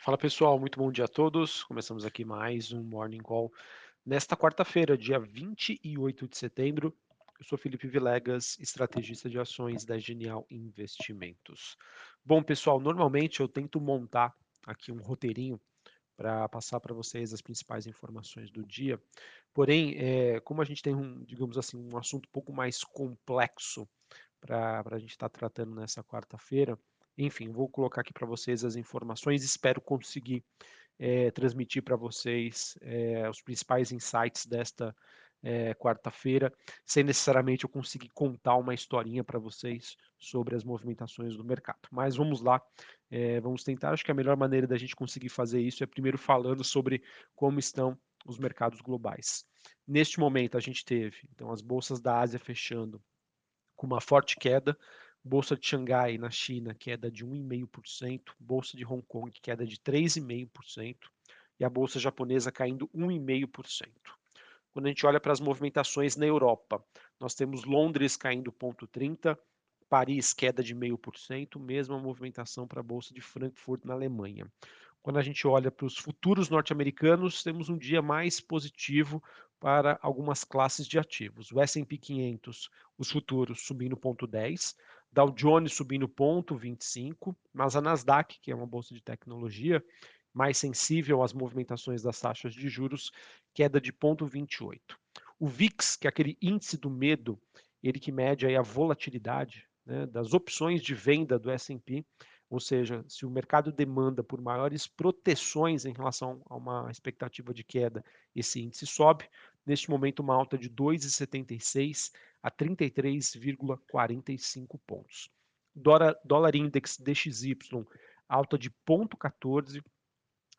Fala pessoal, muito bom dia a todos. Começamos aqui mais um Morning Call nesta quarta-feira, dia 28 de setembro. Eu sou Felipe Vilegas, estrategista de ações da Genial Investimentos. Bom, pessoal, normalmente eu tento montar aqui um roteirinho para passar para vocês as principais informações do dia. Porém, é, como a gente tem um, digamos assim, um assunto um pouco mais complexo para a gente estar tá tratando nessa quarta-feira, enfim, vou colocar aqui para vocês as informações, espero conseguir é, transmitir para vocês é, os principais insights desta é, quarta-feira, sem necessariamente eu conseguir contar uma historinha para vocês sobre as movimentações do mercado. Mas vamos lá, vamos tentar. Acho que a melhor maneira da gente conseguir fazer isso é primeiro falando sobre como estão os mercados globais. Neste momento, a gente teve então as bolsas da Ásia fechando com uma forte queda, Bolsa de Xangai, na China, queda de 1,5%, Bolsa de Hong Kong, queda de 3,5%, e a Bolsa japonesa caindo 1,5%. Quando a gente olha para as movimentações na Europa, nós temos Londres caindo 0,30%, Paris queda de 0,5%, mesma movimentação para a Bolsa de Frankfurt, na Alemanha. Quando a gente olha para os futuros norte-americanos, temos um dia mais positivo para algumas classes de ativos. O S&P 500, os futuros subindo 0,10%, Dow Jones subindo 0,25%, mas a Nasdaq, que é uma bolsa de tecnologia, mais sensível às movimentações das taxas de juros, queda de 0,28%. O VIX, que é aquele índice do medo, ele que mede aí a volatilidade né, das opções de venda do S&P, ou seja, se o mercado demanda por maiores proteções em relação a uma expectativa de queda, esse índice sobe. Neste momento, uma alta de 2,76 a 33,45 pontos. Dólar, dólar index DXY, alta de 0,14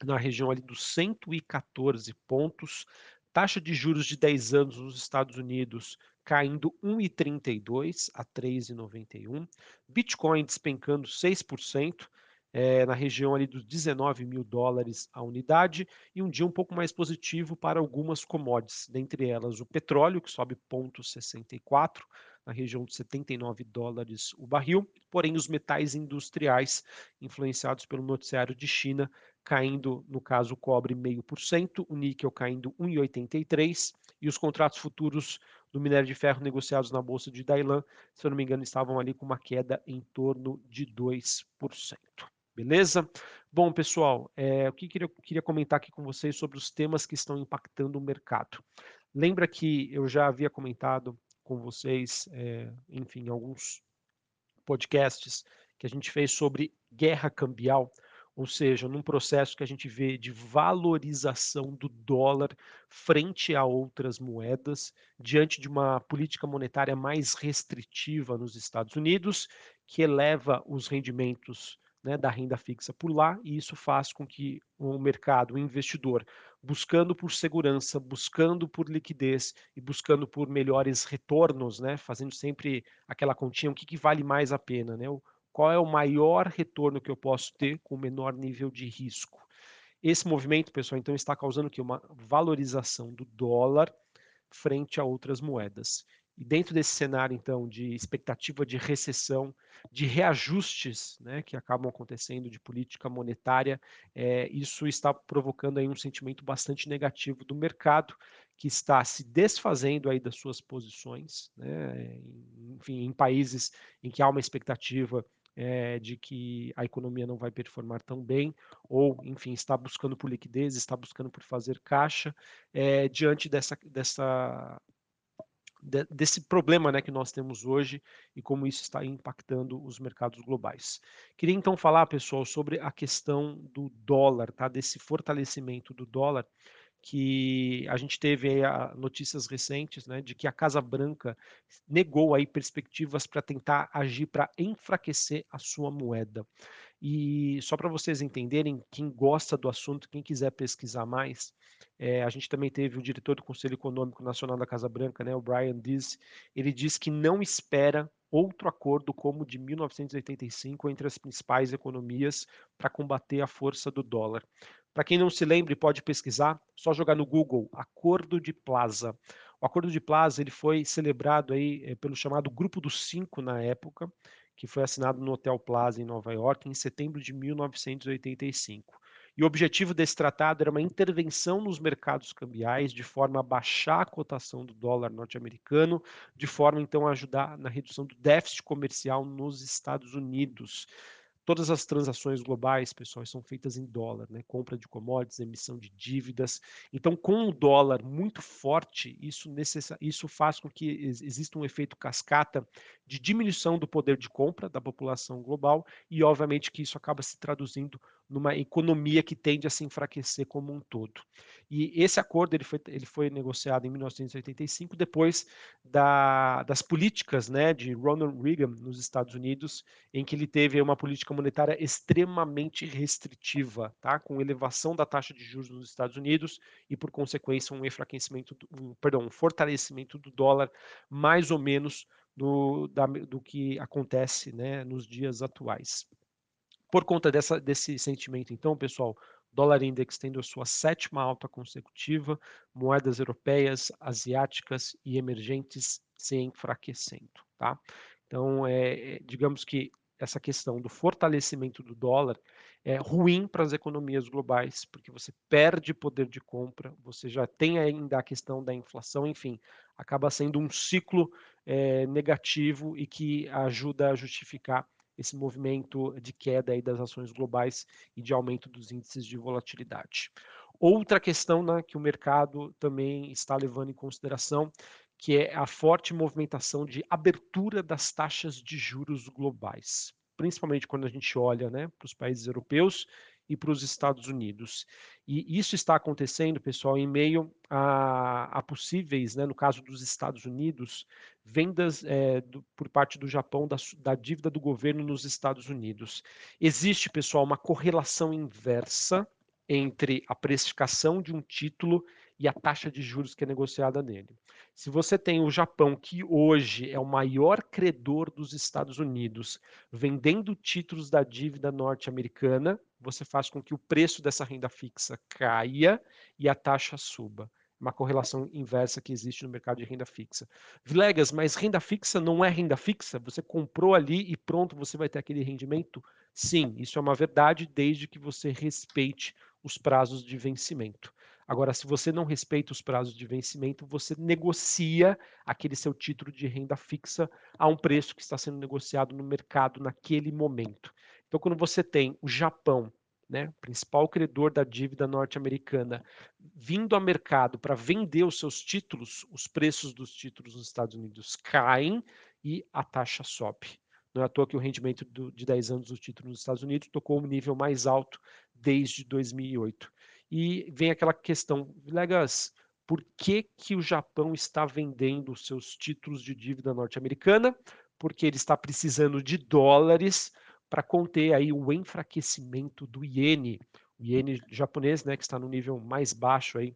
na região ali dos 114 pontos. Taxa de juros de 10 anos nos Estados Unidos caindo 1,32 a 3,91. Bitcoin despencando 6%, é, na região ali dos 19 mil dólares a unidade, e um dia um pouco mais positivo para algumas commodities, dentre elas o petróleo, que sobe 0,64, na região de 79 dólares o barril, porém os metais industriais, influenciados pelo noticiário de China, caindo, no caso, o cobre 0,5%, o níquel caindo 1,83%, e os contratos futuros do minério de ferro negociados na bolsa de Dailan, se eu não me engano, estavam ali com uma queda em torno de 2%. Beleza? Bom, pessoal, é, o que queria, queria comentar aqui com vocês sobre os temas que estão impactando o mercado. Lembra que eu já havia comentado com vocês, é, enfim, alguns podcasts que a gente fez sobre guerra cambial, ou seja, num processo que a gente vê de valorização do dólar frente a outras moedas, diante de uma política monetária mais restritiva nos Estados Unidos, que eleva os rendimentos né, da renda fixa por lá, e isso faz com que o mercado, o investidor, buscando por segurança, buscando por liquidez e buscando por melhores retornos, né, fazendo sempre aquela continha, o que, que vale mais a pena, né, qual é o maior retorno que eu posso ter com o menor nível de risco? Esse movimento, pessoal, então está causando que uma valorização do dólar frente a outras moedas. E dentro desse cenário, então, de expectativa de recessão, de reajustes né, que acabam acontecendo de política monetária, é, isso está provocando aí um sentimento bastante negativo do mercado, que está se desfazendo aí das suas posições, né, enfim, em países em que há uma expectativa é, de que a economia não vai performar tão bem, ou, enfim, está buscando por liquidez, está buscando por fazer caixa, é, diante dessa, dessa, de, desse problema né, que nós temos hoje e como isso está impactando os mercados globais. Queria então falar, pessoal, sobre a questão do dólar, tá? desse fortalecimento do dólar que a gente teve aí notícias recentes né, de que a Casa Branca negou aí perspectivas para tentar agir para enfraquecer a sua moeda. E só para vocês entenderem, quem gosta do assunto, quem quiser pesquisar mais, é, a gente também teve o diretor do Conselho Econômico Nacional da Casa Branca, né, o Brian Dees, ele diz que não espera outro acordo como o de 1985 entre as principais economias para combater a força do dólar. Para quem não se lembre, pode pesquisar, só jogar no Google Acordo de Plaza. O Acordo de Plaza ele foi celebrado aí é, pelo chamado Grupo dos Cinco na época, que foi assinado no Hotel Plaza em Nova York em setembro de 1985. E o objetivo desse tratado era uma intervenção nos mercados cambiais, de forma a baixar a cotação do dólar norte-americano, de forma então a ajudar na redução do déficit comercial nos Estados Unidos. Todas as transações globais, pessoal, são feitas em dólar, né? Compra de commodities, emissão de dívidas. Então, com o dólar muito forte, isso, necess... isso faz com que exista um efeito cascata de diminuição do poder de compra da população global e, obviamente, que isso acaba se traduzindo numa economia que tende a se enfraquecer como um todo. E esse acordo ele foi, ele foi negociado em 1985, depois da, das políticas né, de Ronald Reagan nos Estados Unidos, em que ele teve uma política monetária extremamente restritiva, tá, com elevação da taxa de juros nos Estados Unidos e, por consequência, um enfraquecimento, um, perdão, um fortalecimento do dólar mais ou menos do, da, do que acontece né, nos dias atuais. Por conta dessa, desse sentimento, então, pessoal, dólar index tendo a sua sétima alta consecutiva, moedas europeias, asiáticas e emergentes se enfraquecendo, tá? Então, é, é digamos que essa questão do fortalecimento do dólar é ruim para as economias globais, porque você perde poder de compra, você já tem ainda a questão da inflação, enfim, acaba sendo um ciclo é, negativo e que ajuda a justificar esse movimento de queda aí das ações globais e de aumento dos índices de volatilidade. Outra questão né, que o mercado também está levando em consideração, que é a forte movimentação de abertura das taxas de juros globais, principalmente quando a gente olha né, para os países europeus e para os Estados Unidos. E isso está acontecendo, pessoal, em meio a, a possíveis, né, no caso dos Estados Unidos, vendas é, do, por parte do Japão da, da dívida do governo nos Estados Unidos. Existe, pessoal, uma correlação inversa entre a precificação de um título e a taxa de juros que é negociada nele. Se você tem o Japão, que hoje é o maior credor dos Estados Unidos, vendendo títulos da dívida norte-americana, você faz com que o preço dessa renda fixa caia e a taxa suba. Uma correlação inversa que existe no mercado de renda fixa. Vilegas, mas renda fixa não é renda fixa? Você comprou ali e pronto, você vai ter aquele rendimento? Sim, isso é uma verdade, desde que você respeite os prazos de vencimento. Agora, se você não respeita os prazos de vencimento, você negocia aquele seu título de renda fixa a um preço que está sendo negociado no mercado naquele momento. Então, quando você tem o Japão, né, principal credor da dívida norte-americana, vindo ao mercado para vender os seus títulos, os preços dos títulos nos Estados Unidos caem e a taxa sobe. Não é à toa que o rendimento do, de 10 anos dos títulos nos Estados Unidos tocou o nível mais alto desde 2008. E vem aquela questão, Legas, por que, que o Japão está vendendo os seus títulos de dívida norte-americana? Porque ele está precisando de dólares para conter aí o enfraquecimento do iene, o iene japonês, né, que está no nível mais baixo aí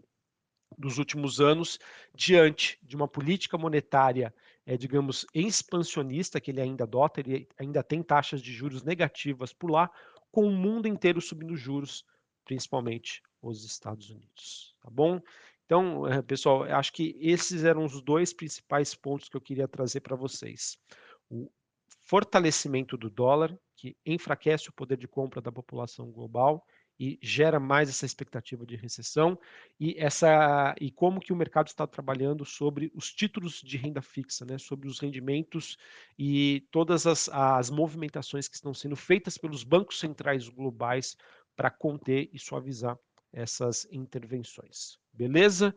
dos últimos anos, diante de uma política monetária, é, digamos, expansionista que ele ainda adota, ele ainda tem taxas de juros negativas por lá, com o mundo inteiro subindo juros, principalmente os Estados Unidos, tá bom? Então, eh, pessoal, acho que esses eram os dois principais pontos que eu queria trazer para vocês. O fortalecimento do dólar, que enfraquece o poder de compra da população global e gera mais essa expectativa de recessão e essa e como que o mercado está trabalhando sobre os títulos de renda fixa, né, sobre os rendimentos e todas as, as movimentações que estão sendo feitas pelos bancos centrais globais para conter e suavizar essas intervenções. Beleza?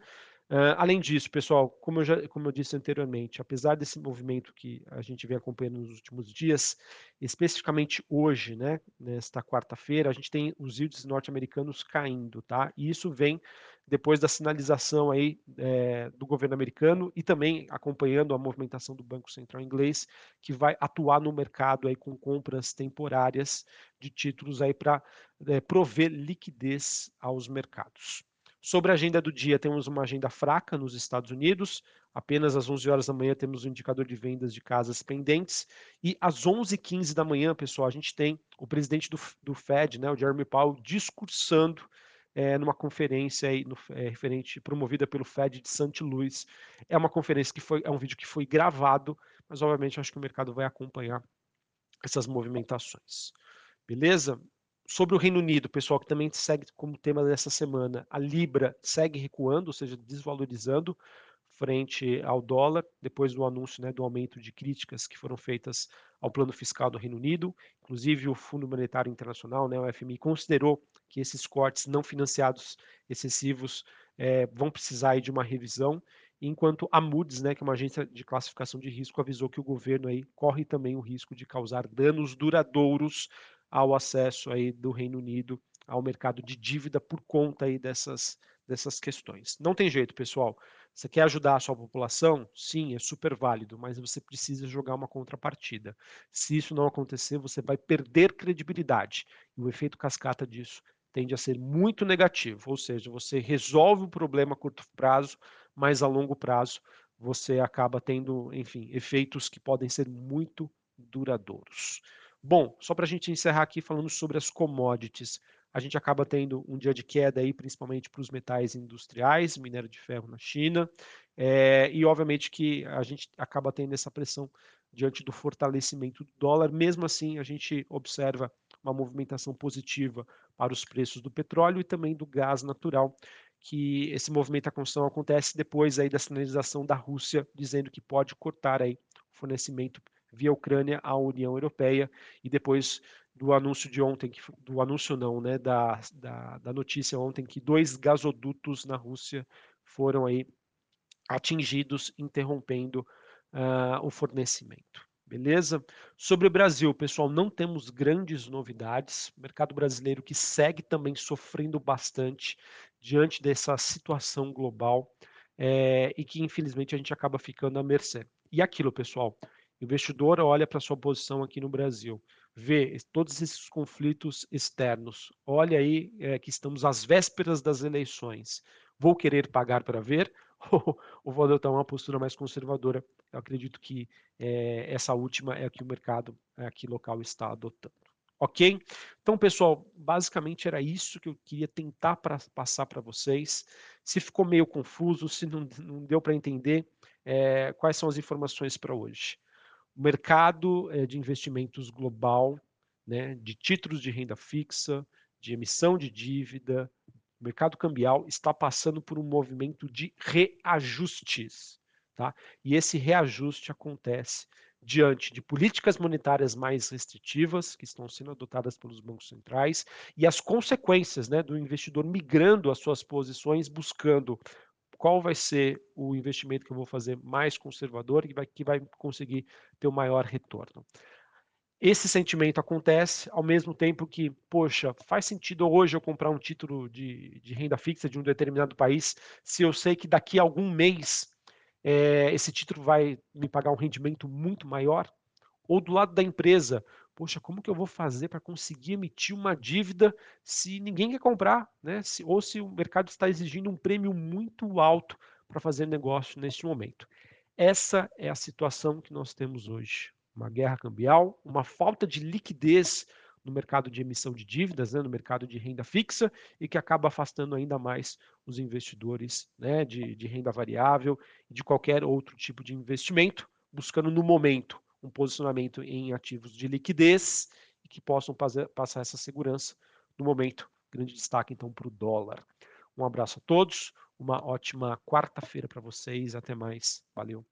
Uh, além disso, pessoal, como eu, já, como eu disse anteriormente, apesar desse movimento que a gente vem acompanhando nos últimos dias, especificamente hoje, né, nesta quarta-feira, a gente tem os índices norte-americanos caindo, tá? E isso vem depois da sinalização aí é, do governo americano e também acompanhando a movimentação do Banco Central inglês, que vai atuar no mercado aí com compras temporárias de títulos aí para é, prover liquidez aos mercados. Sobre a agenda do dia, temos uma agenda fraca nos Estados Unidos. Apenas às 11 horas da manhã temos o um indicador de vendas de casas pendentes. E às 11h15 da manhã, pessoal, a gente tem o presidente do, do Fed, né, o Jeremy Powell, discursando é, numa conferência aí, no, é, referente promovida pelo Fed de St. Louis. É uma conferência que foi, é um vídeo que foi gravado, mas obviamente acho que o mercado vai acompanhar essas movimentações. Beleza? Sobre o Reino Unido, pessoal, que também segue como tema dessa semana, a Libra segue recuando, ou seja, desvalorizando frente ao dólar, depois do anúncio né, do aumento de críticas que foram feitas ao plano fiscal do Reino Unido. Inclusive, o Fundo Monetário Internacional, né, o FMI, considerou que esses cortes não financiados excessivos é, vão precisar de uma revisão, enquanto a Moody's, né, que é uma agência de classificação de risco, avisou que o governo aí corre também o risco de causar danos duradouros ao acesso aí do Reino Unido ao mercado de dívida por conta aí dessas, dessas questões. Não tem jeito, pessoal. Você quer ajudar a sua população? Sim, é super válido, mas você precisa jogar uma contrapartida. Se isso não acontecer, você vai perder credibilidade. E o efeito cascata disso tende a ser muito negativo, ou seja, você resolve o problema a curto prazo, mas a longo prazo você acaba tendo, enfim, efeitos que podem ser muito duradouros. Bom, só para a gente encerrar aqui falando sobre as commodities a gente acaba tendo um dia de queda aí, principalmente para os metais industriais, minério de ferro na China, é, e obviamente que a gente acaba tendo essa pressão diante do fortalecimento do dólar. Mesmo assim, a gente observa uma movimentação positiva para os preços do petróleo e também do gás natural, que esse movimentação acontece depois aí da sinalização da Rússia dizendo que pode cortar aí o fornecimento via Ucrânia à União Europeia e depois do anúncio de ontem, do anúncio não, né, da, da, da notícia ontem que dois gasodutos na Rússia foram aí atingidos, interrompendo uh, o fornecimento. Beleza? Sobre o Brasil, pessoal, não temos grandes novidades. Mercado brasileiro que segue também sofrendo bastante diante dessa situação global é, e que infelizmente a gente acaba ficando à mercê. E aquilo, pessoal, o investidor olha para sua posição aqui no Brasil vê todos esses conflitos externos. Olha aí é, que estamos às vésperas das eleições. Vou querer pagar para ver ou vou adotar uma postura mais conservadora? Eu acredito que é, essa última é a que o mercado aqui local está adotando. Ok? Então, pessoal, basicamente era isso que eu queria tentar pra, passar para vocês. Se ficou meio confuso, se não, não deu para entender, é, quais são as informações para hoje? O mercado é, de investimentos global, né, de títulos de renda fixa, de emissão de dívida, o mercado cambial está passando por um movimento de reajustes. Tá? E esse reajuste acontece diante de políticas monetárias mais restritivas que estão sendo adotadas pelos bancos centrais e as consequências né, do investidor migrando as suas posições, buscando qual vai ser o investimento que eu vou fazer mais conservador e que vai, que vai conseguir ter o maior retorno. Esse sentimento acontece ao mesmo tempo que, poxa, faz sentido hoje eu comprar um título de, de renda fixa de um determinado país se eu sei que daqui a algum mês é, esse título vai me pagar um rendimento muito maior? Ou do lado da empresa, poxa, como que eu vou fazer para conseguir emitir uma dívida se ninguém quer comprar, né? Se, ou se o mercado está exigindo um prêmio muito alto para fazer negócio neste momento. Essa é a situação que nós temos hoje. Uma guerra cambial, uma falta de liquidez no mercado de emissão de dívidas, né, no mercado de renda fixa, e que acaba afastando ainda mais os investidores né, de, de renda variável e de qualquer outro tipo de investimento, buscando no momento um posicionamento em ativos de liquidez e que possam passar essa segurança no momento. Grande destaque então para o dólar. Um abraço a todos, uma ótima quarta-feira para vocês, até mais, valeu.